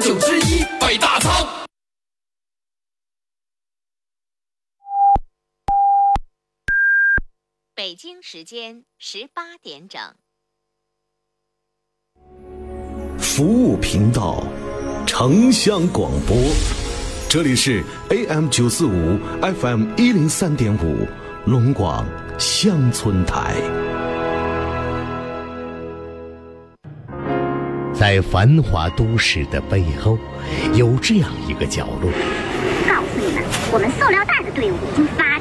九之一北大仓。北京时间十八点整。服务频道，城乡广播，这里是 AM 九四五 FM 一零三点五龙广乡村台。在繁华都市的背后，有这样一个角落。告诉你们，我们塑料袋的队伍已经发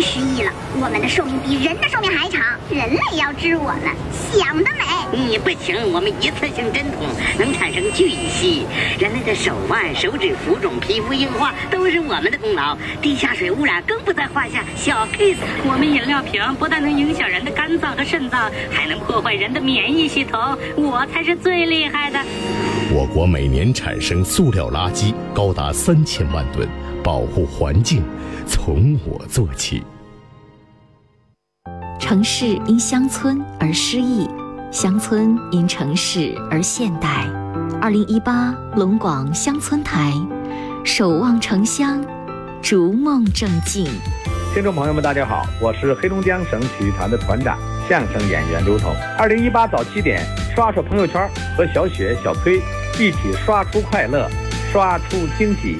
失忆了，我们的寿命比人的寿命还长。人类要治我们，想得美！你不行，我们一次性针筒能产生巨细，人类的手腕、手指浮肿、皮肤硬化都是我们的功劳。地下水污染更不在话下，小 case。我们饮料瓶不但能影响人的肝脏和肾脏，还能破坏人的免疫系统，我才是最厉害的。我国每年产生塑料垃圾高达三千万吨，保护环境从我做起。城市因乡村而诗意，乡村因城市而现代。二零一八龙广乡村台，守望城乡，逐梦正进。听众朋友们，大家好，我是黑龙江省体育团的团长、相声演员刘彤。二零一八早七点，刷刷朋友圈，和小雪、小崔一起刷出快乐，刷出惊喜。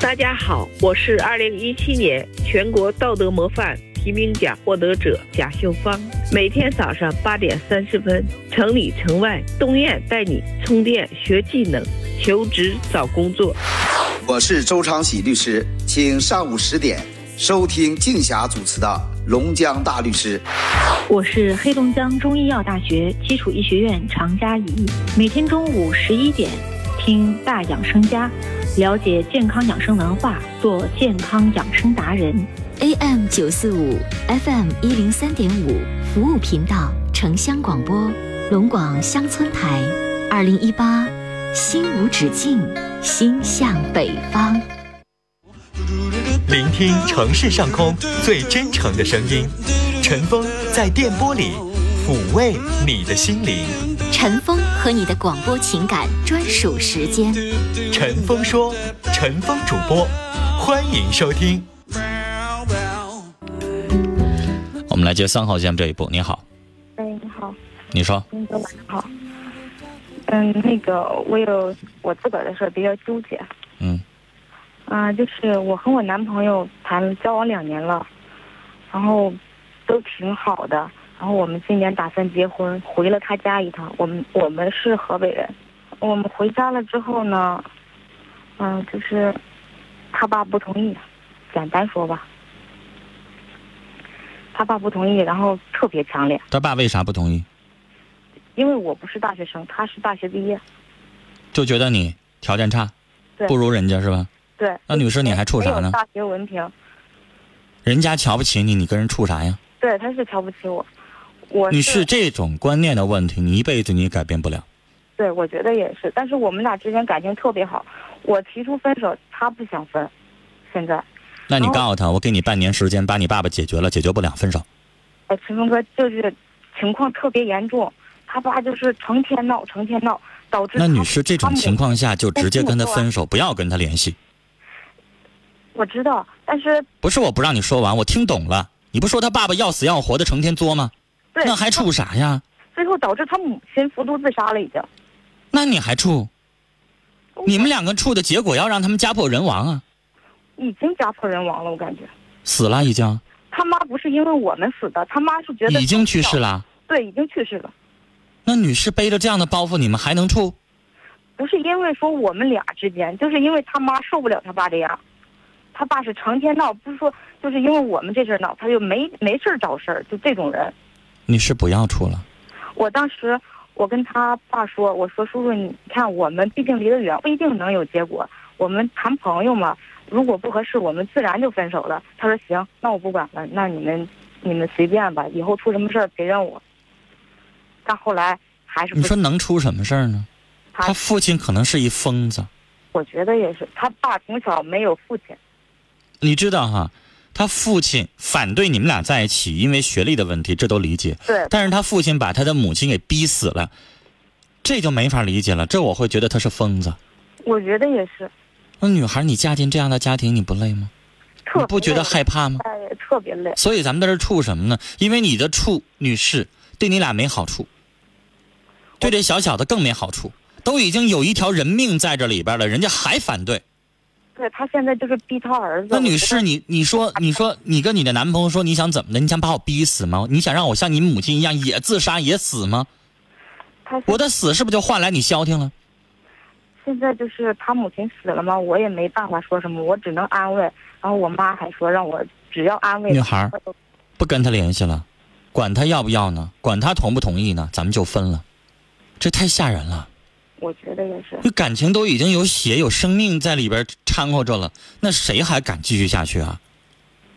大家好，我是二零一七年全国道德模范提名奖获得者贾秀芳。每天早上八点三十分，城里城外，东燕带你充电学技能，求职找工作。我是周昌喜律师，请上午十点收听静霞主持的《龙江大律师》。我是黑龙江中医药大学基础医学院常佳怡，每天中午十一点听大养生家。了解健康养生文化，做健康养生达人。AM 九四五，FM 一零三点五，服务频道，城乡广播，龙广乡村台。二零一八，心无止境，心向北方。聆听城市上空最真诚的声音，陈峰在电波里抚慰你的心灵。陈峰和你的广播情感专属时间。陈峰说，陈峰主播，欢迎收听。我们来接三号线这一步。你好，哎，你好，你说，那个晚上好。嗯，那个我有我自个儿的事儿比较纠结。嗯。啊，就是我和我男朋友谈交往两年了，然后都挺好的。然后我们今年打算结婚，回了他家一趟。我们我们是河北人，我们回家了之后呢，嗯，就是他爸不同意，简单说吧，他爸不同意，然后特别强烈。他爸为啥不同意？因为我不是大学生，他是大学毕业，就觉得你条件差，不如人家是吧？对。那女士你还处啥呢？大学文凭。人家瞧不起你，你跟人处啥呀？对，他是瞧不起我。我你是这种观念的问题，你一辈子你也改变不了。对，我觉得也是。但是我们俩之间感情特别好，我提出分手，他不想分。现在，那你告诉他，我给你半年时间，把你爸爸解决了，解决不了分手。哎，陈峰哥，就是情况特别严重，他爸就是成天闹，成天闹，导致那女士这种情况下就直接跟他分手，不要跟他联系。我知道，但是不是我不让你说完，我听懂了。你不说他爸爸要死要活的，成天作吗？对，那还处啥呀？最后导致他母亲服毒自杀了，已经。那你还处？你们两个处的结果要让他们家破人亡啊！已经家破人亡了，我感觉。死了已经。他妈不是因为我们死的，他妈是觉得已经去世了。对，已经去世了。那女士背着这样的包袱，你们还能处？不是因为说我们俩之间，就是因为他妈受不了他爸这样。他爸是成天闹，不是说就是因为我们这事闹，他就没没事找事儿，就这种人。你是不要处了。我当时我跟他爸说，我说叔叔，你看我们毕竟离得远，不一定能有结果。我们谈朋友嘛，如果不合适，我们自然就分手了。他说行，那我不管了，那你们你们随便吧，以后出什么事儿别怨我。但后来还是你说能出什么事儿呢？他他父亲可能是一疯子。我觉得也是，他爸从小没有父亲。你知道哈，他父亲反对你们俩在一起，因为学历的问题，这都理解。对。但是他父亲把他的母亲给逼死了，这就没法理解了。这我会觉得他是疯子。我觉得也是，那女孩，你嫁进这样的家庭，你不累吗？特你不觉得害怕吗？哎，特别累。所以咱们在这处什么呢？因为你的处，女士，对你俩没好处，对这小小的更没好处。都已经有一条人命在这里边了，人家还反对。对他现在就是逼他儿子。那女士，你你说你说你跟你的男朋友说你想怎么的？你想把我逼死吗？你想让我像你母亲一样也自杀也死吗？我的死是不是就换来你消停了？现在就是他母亲死了嘛，我也没办法说什么，我只能安慰。然后我妈还说让我只要安慰。女孩，不跟他联系了，管他要不要呢？管他同不同意呢？咱们就分了，这太吓人了。我觉得也是。这感情都已经有血有生命在里边掺和着了，那谁还敢继续下去啊？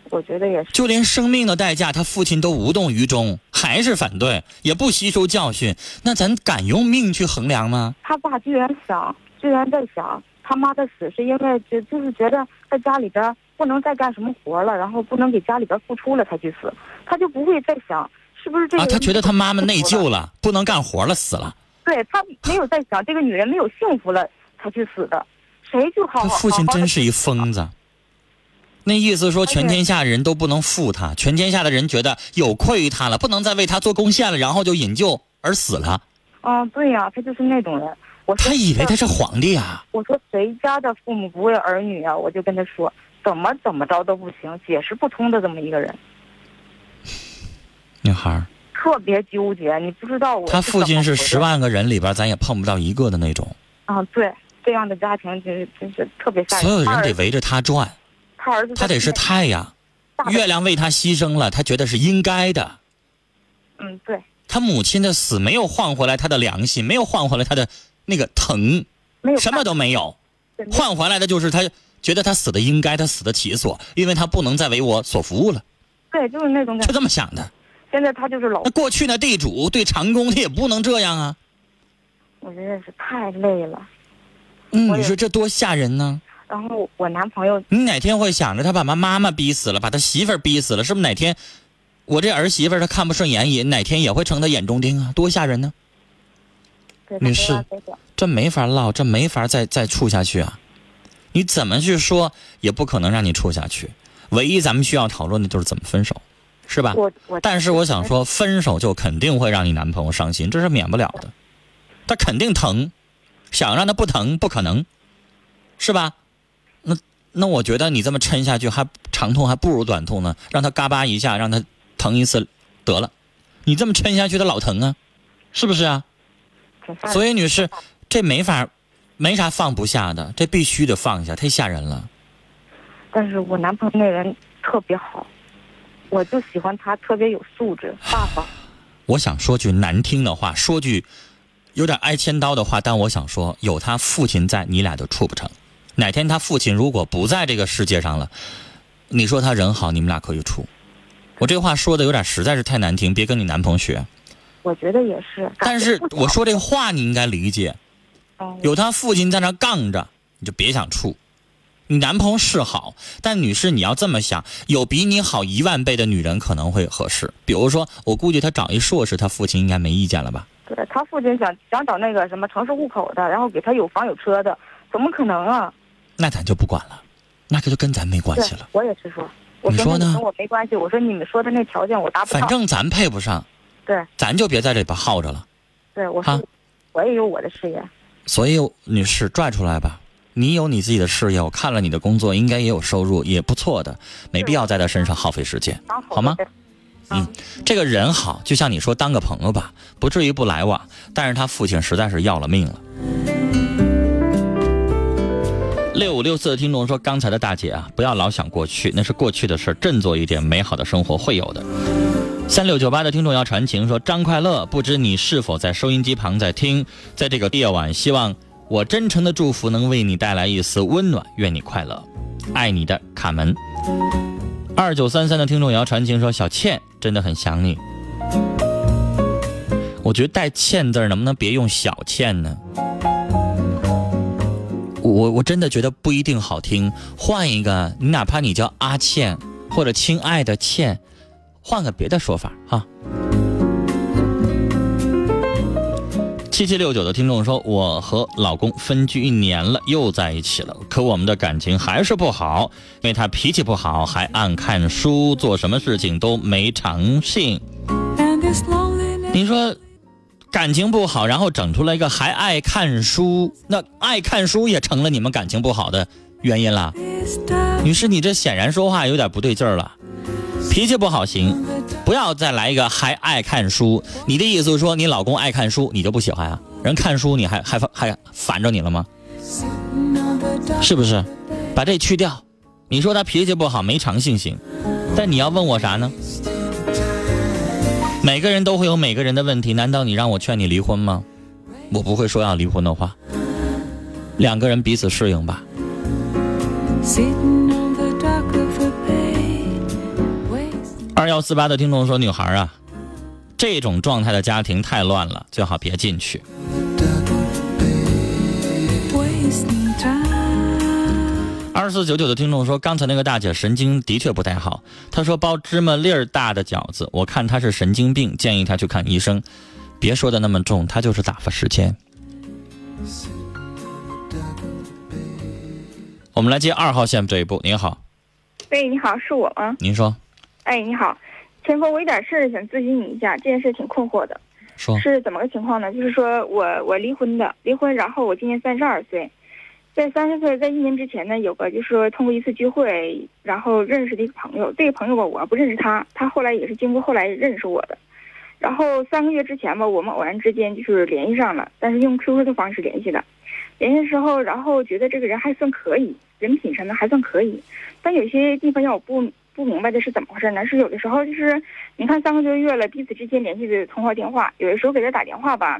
我觉得也是。就连生命的代价，他父亲都无动于衷，还是反对，也不吸收教训。那咱敢用命去衡量吗？他爸居然想，居然在想，他妈的死是因为就就是觉得在家里边不能再干什么活了，然后不能给家里边付出了才去死，他就不会再想是不是这个。啊，他觉得他妈妈内疚了，不能干活了，死了。对他没有在想这个女人没有幸福了才去死的，谁就好好。他父亲真是一疯子。那意思说，全天下人都不能负他，全天下的人觉得有愧于他了，不能再为他做贡献了，然后就引咎而死了。嗯，对呀，他就是那种人。我他以为他是皇帝啊。我说谁家的父母不为儿女啊？我就跟他说，怎么怎么着都不行，解释不通的这么一个人。女孩。特别纠结，你不知道我。他父亲是十万个人里边，咱也碰不到一个的那种。啊，对，这样的家庭真真是特别吓人。所有人得围着他转。他儿子。他得是太阳，月亮为他牺牲了，他觉得是应该的。嗯，对。他母亲的死没有换回来他的良心，没有换回来他的那个疼，没有什么都没有，换回来的就是他觉得他死的应该，他死的其所，因为他不能再为我所服务了。对，就是那种感觉。就这么想的。现在他就是老。那过去那地主对长工，他也不能这样啊。我真的是太累了。嗯，你说这多吓人呢。然后我男朋友，你哪天会想着他把妈妈妈逼死了，把他媳妇儿逼死了，是不是哪天我这儿媳妇儿他看不顺眼，也哪天也会成他眼中钉啊？多吓人呢。女士，这没法唠，这没法再再处下去啊！你怎么去说也不可能让你处下去。唯一咱们需要讨论的就是怎么分手。是吧？我我，但是我想说，分手就肯定会让你男朋友伤心，这是免不了的。他肯定疼，想让他不疼不可能，是吧？那那我觉得你这么抻下去，还长痛还不如短痛呢。让他嘎巴一下，让他疼一次得了。你这么抻下去，他老疼啊，是不是啊？所以女士，这没法，没啥放不下的，这必须得放下，太吓人了。但是我男朋友那人特别好。我就喜欢他特别有素质、大方。我想说句难听的话，说句有点挨千刀的话，但我想说，有他父亲在，你俩就处不成。哪天他父亲如果不在这个世界上了，你说他人好，你们俩可以处。我这话说的有点实在是太难听，别跟你男朋友学。我觉得也是。但是我说这话你应该理解。有他父亲在那杠着，你就别想处。你男朋友是好，但女士你要这么想，有比你好一万倍的女人可能会合适。比如说，我估计他找一硕士，他父亲应该没意见了吧？对他父亲想想找那个什么城市户口的，然后给他有房有车的，怎么可能啊？那咱就不管了，那这就跟咱没关系了。我也是说，你说呢？跟我没关系。我说你们说的那条件我达不到。反正咱配不上。对。咱就别在这里边耗着了。对，我说，我也有我的事业。所以，女士拽出来吧。你有你自己的事业，我看了你的工作，应该也有收入，也不错的，没必要在他身上耗费时间，好吗？嗯，这个人好，就像你说，当个朋友吧，不至于不来往。但是他父亲实在是要了命了。六五六四的听众说：“刚才的大姐啊，不要老想过去，那是过去的事振作一点，美好的生活会有的。”三六九八的听众要传情说：“张快乐，不知你是否在收音机旁在听，在这个夜晚，希望。”我真诚的祝福能为你带来一丝温暖，愿你快乐，爱你的卡门。二九三三的听众也要传情说，小倩真的很想你。我觉得带“倩”字能不能别用“小倩”呢？我我真的觉得不一定好听，换一个，你哪怕你叫阿倩或者亲爱的倩，换个别的说法哈。七七六九的听众说，我和老公分居一年了，又在一起了，可我们的感情还是不好，因为他脾气不好，还爱看书，做什么事情都没长性。你说感情不好，然后整出来一个还爱看书，那爱看书也成了你们感情不好的原因了。女士，你这显然说话有点不对劲儿了。脾气不好行，不要再来一个还爱看书。你的意思说，你老公爱看书，你就不喜欢啊？人看书你还还还烦着你了吗？是不是？把这去掉。你说他脾气不好，没长性行，但你要问我啥呢？每个人都会有每个人的问题，难道你让我劝你离婚吗？我不会说要离婚的话。两个人彼此适应吧。幺四八的听众说：“女孩啊，这种状态的家庭太乱了，最好别进去。”二四九九的听众说：“刚才那个大姐神经的确不太好。她说包芝麻粒儿大的饺子，我看她是神经病，建议她去看医生。别说的那么重，她就是打发时间。”我们来接二号线这一步。您好，喂，你好，是我吗？您说。哎，你好，前锋，我有点事儿想咨询你一下，这件事挺困惑的。说。是怎么个情况呢？就是说我我离婚的，离婚，然后我今年三十二岁，在三十岁，在一年之前呢，有个就是说通过一次聚会，然后认识的一个朋友，这个朋友吧，我不认识他，他后来也是经过后来认识我的，然后三个月之前吧，我们偶然之间就是联系上了，但是用 QQ 的方式联系的。联系的时候，然后觉得这个人还算可以，人品什么还算可以，但有些地方让我不不明白的是怎么回事呢？是有的时候就是，你看三个多月了，彼此之间联系的通话电话，有的时候给他打电话吧，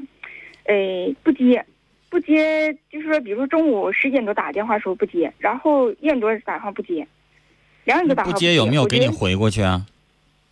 哎不接，不接，就是说，比如中午十点多打电话时候不接，然后一点多打电话不接，两点多打电话不接，有没有给你回过去啊？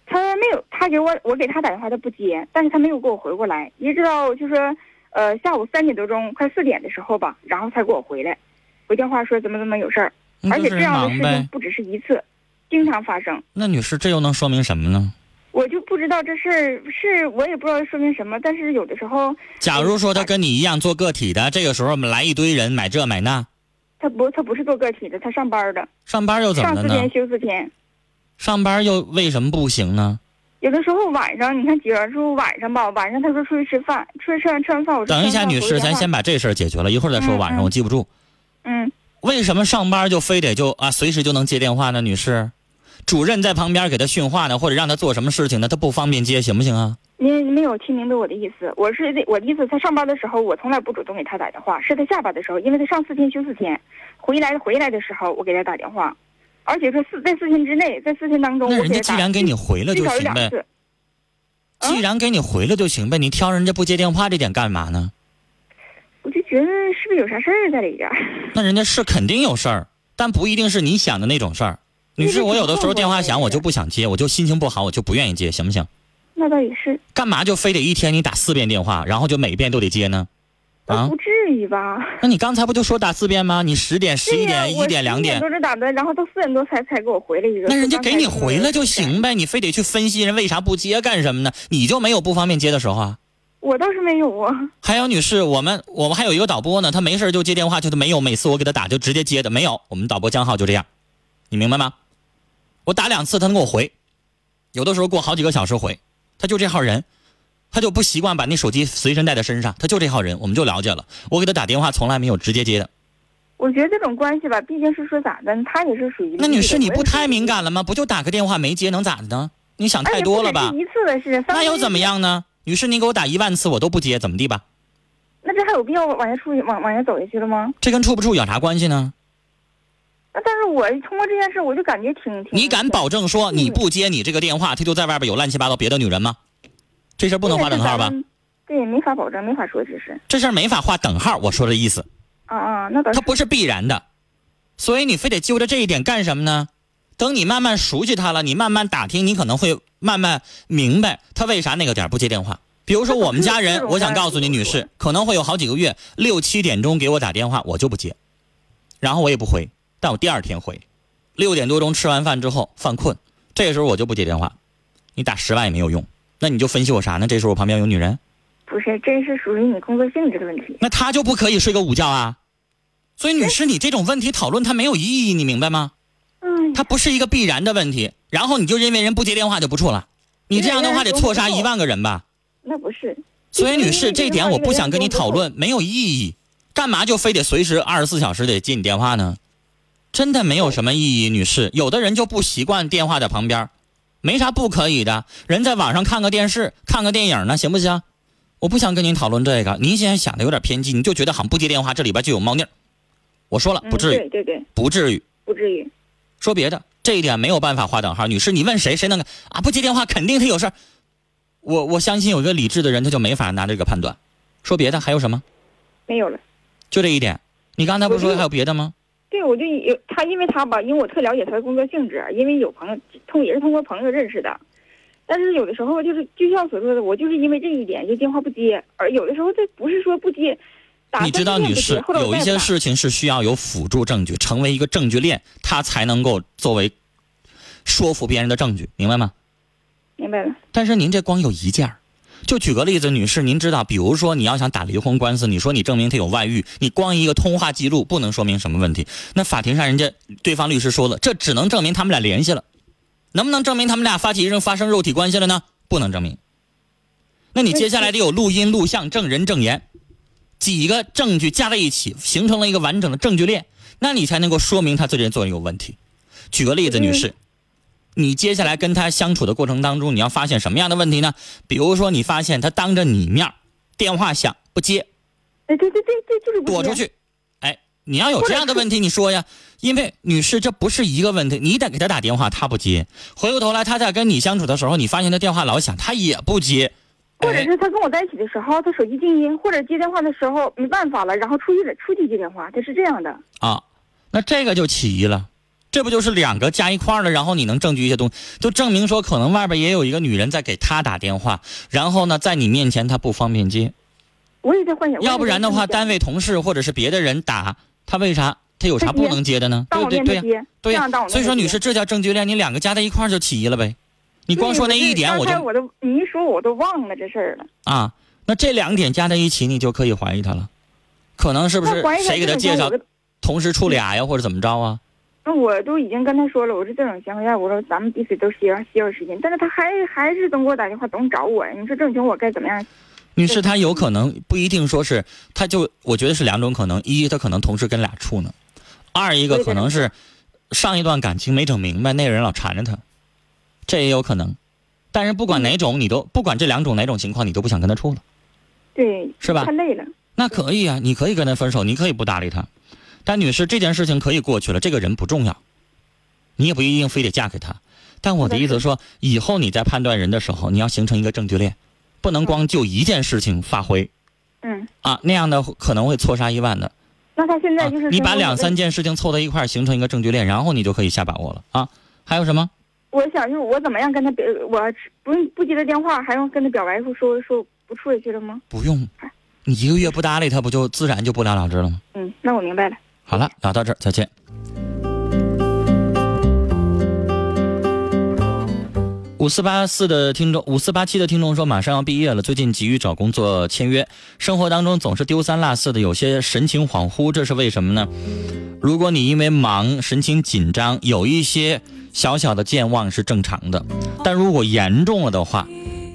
他没有，他给我我给他打电话他不接，但是他没有给我回过来，一直到就是说。呃，下午三点多钟，快四点的时候吧，然后才给我回来，回电话说怎么怎么有事儿，而且这样的事情不只是一次，经常发生。那女士，这又能说明什么呢？我就不知道这事儿是我也不知道说明什么，但是有的时候，假如说他跟你一样做个体的，这个时候我们来一堆人买这买那，他不，他不是做个体的，他上班的。上班又怎么了呢？上四天休四天。上班又为什么不行呢？有的时候晚上，你看，几儿说晚上吧，晚上他说出去吃饭，出去吃完吃完饭，我等一下，女士，咱先把这事儿解决了，一会儿再说晚上，我记不住。嗯。为什么上班就非得就啊随时就能接电话呢？女士，主任在旁边给他训话呢，或者让他做什么事情呢？他不方便接，行不行啊？您没有听明白我的意思，我是我的意思，他上班的时候，我从来不主动给他打电话，是他下班的时候，因为他上四天休四天，回来回来的时候我给他打电话，而且说四在四天之内，在四天当中，那人家既然给你回了就行呗。既然给你回了就行呗，你挑人家不接电话这点干嘛呢？我就觉得是不是有啥事儿在里边？那人家是肯定有事儿，但不一定是你想的那种事儿。女士，我有的时候电话响，我就不想接，我就心情不好，我就不愿意接，行不行？那倒也是。干嘛就非得一天你打四遍电话，然后就每遍都得接呢？啊？不至于吧？那你刚才不就说打四遍吗？你十点、十一点、一点、两点都是打的，然后到四点多才才给我回了一个。那人家给你回了就行呗，你非得去分析人为啥不接干什么呢？你就没有不方便接的时候啊？我倒是没有啊。还有女士，我们我们还有一个导播呢，他没事就接电话，就是没有每次我给他打就直接接的，没有。我们导播江浩就这样，你明白吗？我打两次他能给我回，有的时候过好几个小时回，他就这号人。他就不习惯把那手机随身带在身上，他就这号人，我们就了解了。我给他打电话从来没有直接接的。我觉得这种关系吧，毕竟是说咋的，他也是属于。那女士，你不太敏感了吗？不就打个电话没接，能咋的呢？你想太多了吧？一次的是。那又怎么样呢？女士，你给我打一万次我都不接，怎么地吧？那这还有必要往下处往往下走下去了吗？这跟处不处有啥关系呢？那但是我通过这件事，我就感觉挺挺。你敢保证说你不接你这个电话，他就在外边有乱七八糟别的女人吗？这事不能划等号吧？对，没法保证，没法说，这是。这事没法划等号，我说的意思。啊啊，那倒是。它不是必然的，所以你非得揪着这一点干什么呢？等你慢慢熟悉他了，你慢慢打听，你可能会慢慢明白他为啥那个点不接电话。比如说我们家人，我想告诉你，女士，可能会有好几个月，六七点钟给我打电话，我就不接，然后我也不回，但我第二天回。六点多钟吃完饭之后犯困，这个时候我就不接电话，你打十万也没有用。那你就分析我啥呢？这时候我旁边有女人，不是，这是属于你工作性质的问题。那他就不可以睡个午觉啊？所以，女士，你这种问题讨论它没有意义，你明白吗？嗯。它不是一个必然的问题，然后你就认为人不接电话就不处了，你这样的话得错杀一万个人吧？那不是。所以，女士，这点我不想跟你讨论，没有意义。干嘛就非得随时二十四小时得接你电话呢？真的没有什么意义，女士。有的人就不习惯电话在旁边，没啥不可以的。人在网上看个电视、看个电影呢，行不行？我不想跟您讨论这个。您现在想的有点偏激，你就觉得好像不接电话，这里边就有猫腻儿。我说了，不至于，对对对，不至于，不至于。说别的，这一点没有办法划等号。女士，你问谁，谁能啊？不接电话，肯定他有事儿。我我相信有一个理智的人，他就没法拿这个判断。说别的还有什么？没有了，就这一点。你刚才不是说还有别的吗？对，我就有他，因为他吧，因为我特了解他的工作性质，因为有朋友通也是通过朋友认识的。但是有的时候就是就像所说的，我就是因为这一点就电话不接，而有的时候这不是说不接。打你知道，女士，有一些事情是需要有辅助证据，成为一个证据链，它才能够作为说服别人的证据，明白吗？明白了。但是您这光有一件儿，就举个例子，女士，您知道，比如说你要想打离婚官司，你说你证明他有外遇，你光一个通话记录不能说明什么问题。那法庭上人家对方律师说了，这只能证明他们俩联系了，能不能证明他们俩发起人发生肉体关系了呢？不能证明。那你接下来得有录音、录像、证人证言。几个证据加在一起，形成了一个完整的证据链，那你才能够说明他这人做人有问题。举个例子，女士，你接下来跟他相处的过程当中，你要发现什么样的问题呢？比如说，你发现他当着你面电话响不接，哎，对对对对，就是躲出去。哎，你要有这样的问题，你说呀。因为女士，这不是一个问题，你得给他打电话，他不接。回过头来，他在跟你相处的时候，你发现他电话老响，他也不接。或者是他跟我在一起的时候，他手机静音，或者接电话的时候没办法了，然后出去了出去接电话，他是这样的啊。那这个就起疑了，这不就是两个加一块了？然后你能证据一些东西，就证明说可能外边也有一个女人在给他打电话，然后呢，在你面前他不方便接。我也在幻想。要不然的话，单位同事或者是别的人打他，为啥他有啥不能接的呢？对对对呀，对呀。所以说，女士，这叫证据链，你两个加在一块就起疑了呗。你光说那一点，我就我都你一说我都忘了这事儿了啊。那这两点加在一起，你就可以怀疑他了，可能是不是谁给他介绍，同时处俩呀，或者怎么着啊？那我都已经跟他说了，我说这种情况下，我说咱们彼此都需要需要时间，但是他还还是总给我打电话，总找我。你说这种情况我该怎么样？女士，他有可能不一定说是，他就我觉得是两种可能：一，他可能同时跟俩处呢；二一个可能是上一段感情没整明白，那个人老缠着他。这也有可能，但是不管哪种，你都不管这两种哪种情况，你都不想跟他处了，对，是吧？太累了。那可以啊，你可以跟他分手，你可以不搭理他。但女士，这件事情可以过去了，这个人不重要，你也不一定非得嫁给他。但我的意思说，以后你在判断人的时候，你要形成一个证据链，不能光就一件事情发挥。嗯。啊，那样的可能会错杀一万的。那他现在就是你把两三件事情凑到一块形成一个证据链，然后你就可以下把握了啊。还有什么？我想就是我怎么样跟他表，我不用不接他电话，还用跟他表白说说说不处下去了吗？不用，你一个月不搭理他，不就自然就不了了之了吗？嗯，那我明白了。好了，聊到这儿，再见。五四八四的听众，五四八七的听众说，马上要毕业了，最近急于找工作签约，生活当中总是丢三落四的，有些神情恍惚，这是为什么呢？如果你因为忙，神情紧张，有一些。小小的健忘是正常的，但如果严重了的话，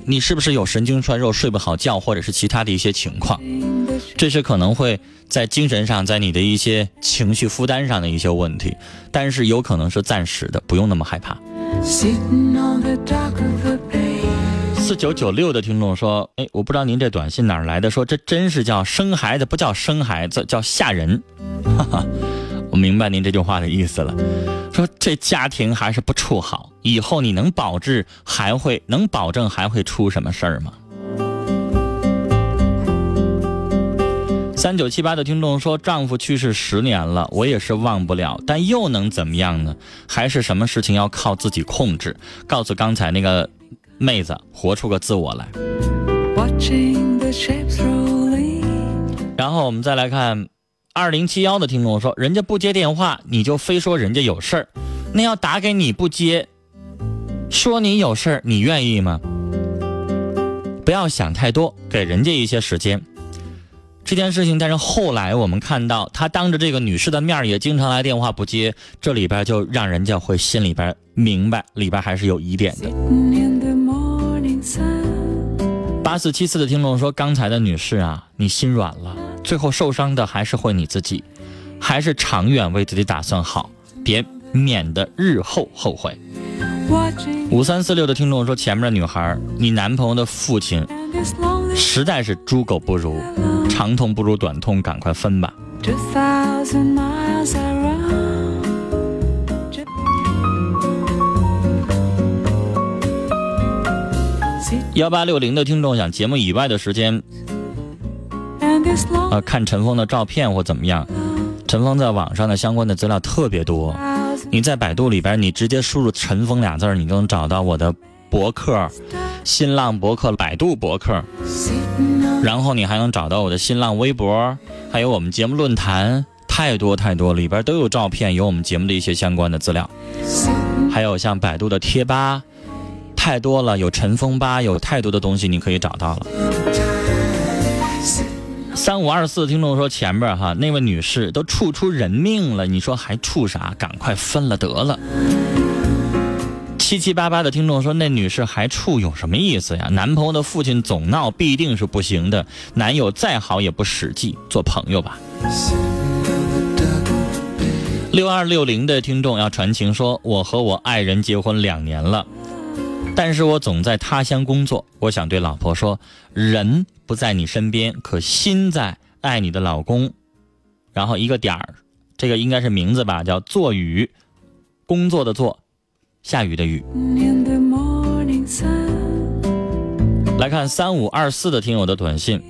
你是不是有神经衰弱、睡不好觉，或者是其他的一些情况？这是可能会在精神上，在你的一些情绪负担上的一些问题，但是有可能是暂时的，不用那么害怕。四九九六的听众说：“哎，我不知道您这短信哪来的，说这真是叫生孩子，不叫生孩子，叫吓人。”哈哈。我明白您这句话的意思了，说这家庭还是不处好，以后你能保质还会能保证还会出什么事儿吗？三九七八的听众说，丈夫去世十年了，我也是忘不了，但又能怎么样呢？还是什么事情要靠自己控制？告诉刚才那个妹子，活出个自我来。然后我们再来看。二零七幺的听众说：“人家不接电话，你就非说人家有事儿，那要打给你不接，说你有事儿，你愿意吗？”不要想太多，给人家一些时间。这件事情，但是后来我们看到，他当着这个女士的面也经常来电话不接，这里边就让人家会心里边明白，里边还是有疑点的。八四七四的听众说：“刚才的女士啊，你心软了，最后受伤的还是会你自己，还是长远为自己打算好，别免得日后后悔。”五三四六的听众说：“前面的女孩，你男朋友的父亲实在是猪狗不如，长痛不如短痛，赶快分吧。”幺八六零的听众想节目以外的时间，呃，看陈峰的照片或怎么样？陈峰在网上的相关的资料特别多。你在百度里边，你直接输入“陈峰”俩字你就能找到我的博客、新浪博客、百度博客，然后你还能找到我的新浪微博，还有我们节目论坛，太多太多，里边都有照片，有我们节目的一些相关的资料，还有像百度的贴吧。太多了，有尘封吧，有太多的东西你可以找到了。三五二四听众说前边哈那位女士都处出人命了，你说还处啥？赶快分了得了。七七八八的听众说那女士还处有什么意思呀？男朋友的父亲总闹必定是不行的，男友再好也不实际，做朋友吧。六二六零的听众要传情说，我和我爱人结婚两年了。但是我总在他乡工作，我想对老婆说：人不在你身边，可心在爱你的老公。然后一个点儿，这个应该是名字吧，叫做雨，工作的做，下雨的雨。来看三五二四的听友的短信，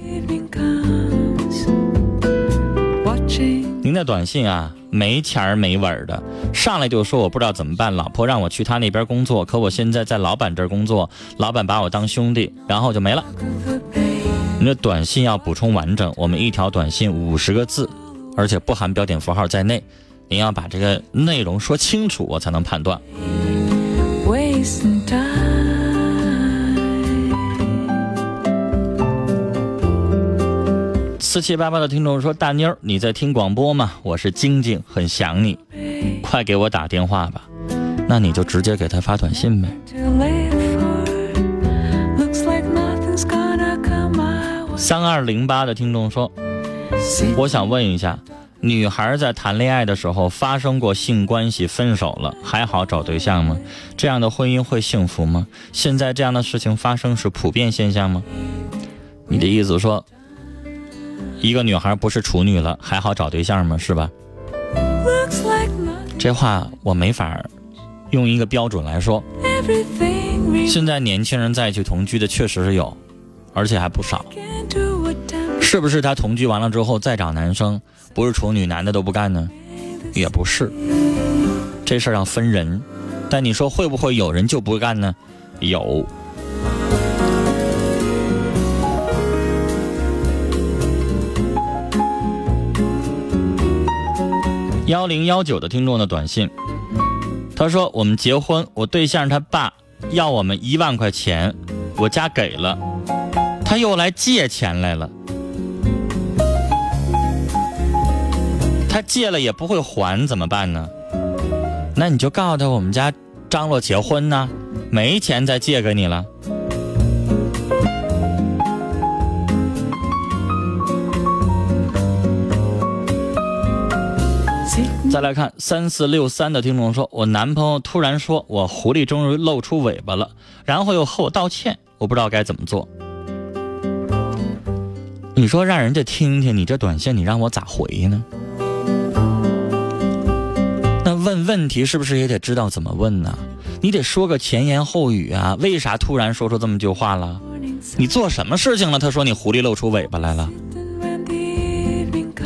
那短信啊。没钱儿没稳儿的，上来就说我不知道怎么办，老婆让我去他那边工作，可我现在在老板这儿工作，老板把我当兄弟，然后就没了。你的短信要补充完整，我们一条短信五十个字，而且不含标点符号在内，您要把这个内容说清楚，我才能判断。四七八八的听众说：“大妞儿，你在听广播吗？我是晶晶，很想你，快给我打电话吧。那你就直接给他发短信呗。”三二零八的听众说：“我想问一下，女孩在谈恋爱的时候发生过性关系分手了，还好找对象吗？这样的婚姻会幸福吗？现在这样的事情发生是普遍现象吗？”你的意思说？一个女孩不是处女了，还好找对象吗？是吧？这话我没法用一个标准来说。现在年轻人在一起同居的确实是有，而且还不少。是不是他同居完了之后再找男生，不是处女男的都不干呢？也不是。这事儿要分人，但你说会不会有人就不干呢？有。幺零幺九的听众的短信，他说：“我们结婚，我对象他爸要我们一万块钱，我家给了，他又来借钱来了，他借了也不会还，怎么办呢？那你就告诉他，我们家张罗结婚呢，没钱再借给你了。”再来看三四六三的听众说：“我男朋友突然说我狐狸终于露出尾巴了，然后又和我道歉，我不知道该怎么做。”你说让人家听听你这短信，你让我咋回呢？那问问题是不是也得知道怎么问呢？你得说个前言后语啊？为啥突然说出这么句话了？你做什么事情了？他说你狐狸露出尾巴来了，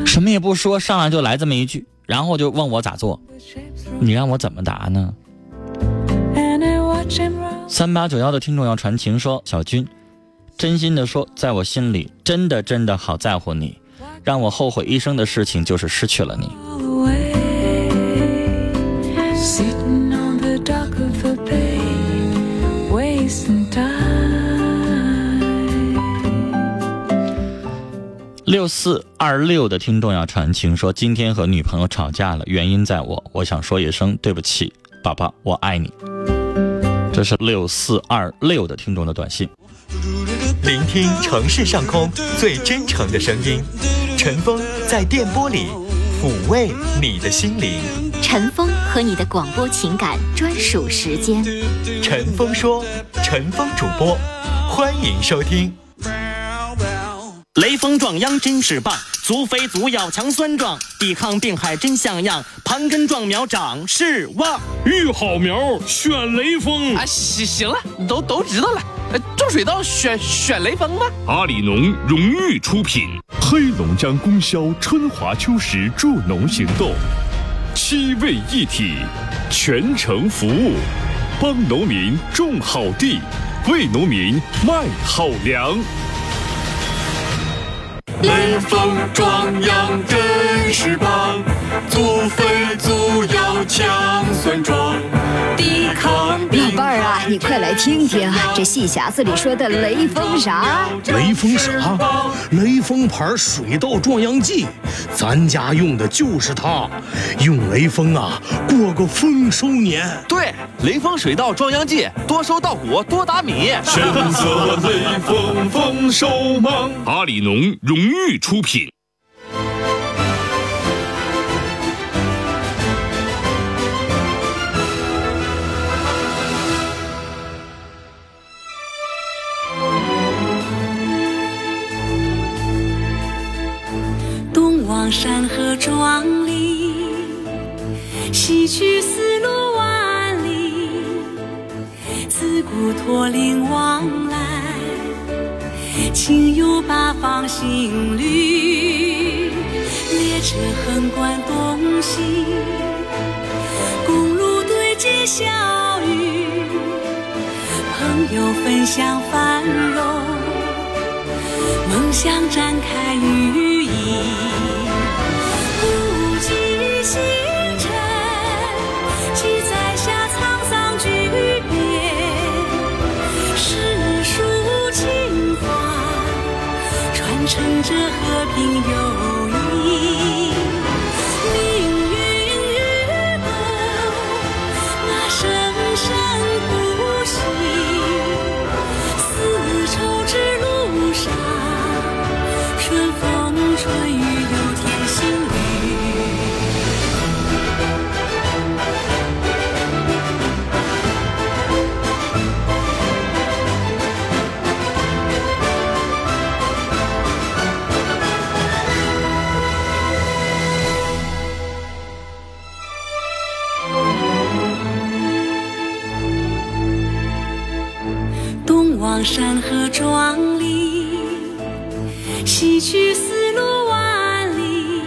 什么也不说，上来就来这么一句。然后就问我咋做，你让我怎么答呢？三八九幺的听众要传情说：“小军，真心的说，在我心里真的真的好在乎你，让我后悔一生的事情就是失去了你。”四二六的听众要传情说，今天和女朋友吵架了，原因在我，我想说一声对不起，宝宝，我爱你。这是六四二六的听众的短信。聆听城市上空最真诚的声音，陈峰在电波里抚慰你的心灵。陈峰和你的广播情感专属时间。陈峰说，陈峰主播，欢迎收听。雷锋壮秧真是棒，足肥足要强酸壮，抵抗病害真像样，盘根壮苗长势旺。育好苗选雷锋啊！行行了，都都知道了。种水稻选选雷锋吧？阿里农荣誉出品，黑龙江供销春华秋实助农行动，七位一体，全程服务，帮农民种好地，为农民卖好粮。雷锋壮秧真是棒，足肥足要强酸壮，抵抗老伴儿啊，你快来听听这戏匣子里说的雷锋啥？雷锋啥？雷锋牌水稻壮秧剂，咱家用的就是它，用雷锋啊，过个丰收年。对，雷锋水稻壮秧季，多收稻谷，多打米。选择雷锋丰收忙，阿里农荣。誉出品。东望山河壮崎岖丝路万里，自古驼铃往来。情有八方行旅，列车横贯东西，公路对接小雨，朋友分享繁荣，梦想展开羽和平壮丽，西去丝路万里，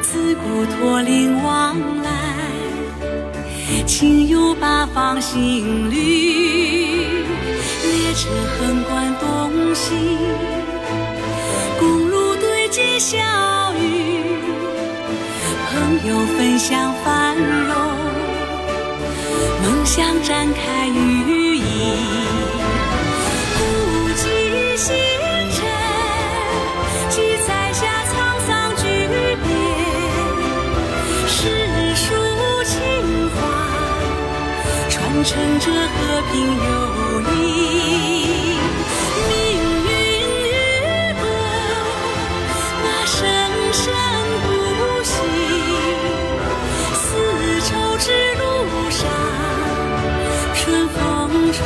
自古驼铃往来，情有八方行旅，列车横贯东西，公路对接小雨，朋友分享繁荣，梦想展开羽翼。乘着和平友谊。命运与共，那生生不息。丝绸之路上，春风春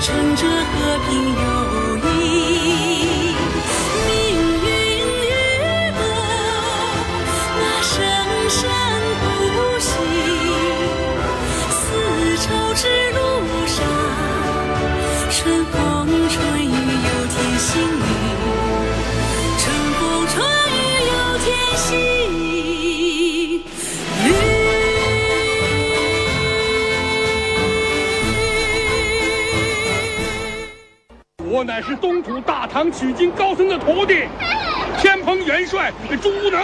趁着和平我乃是东土大唐取经高僧的徒弟，天蓬元帅朱能。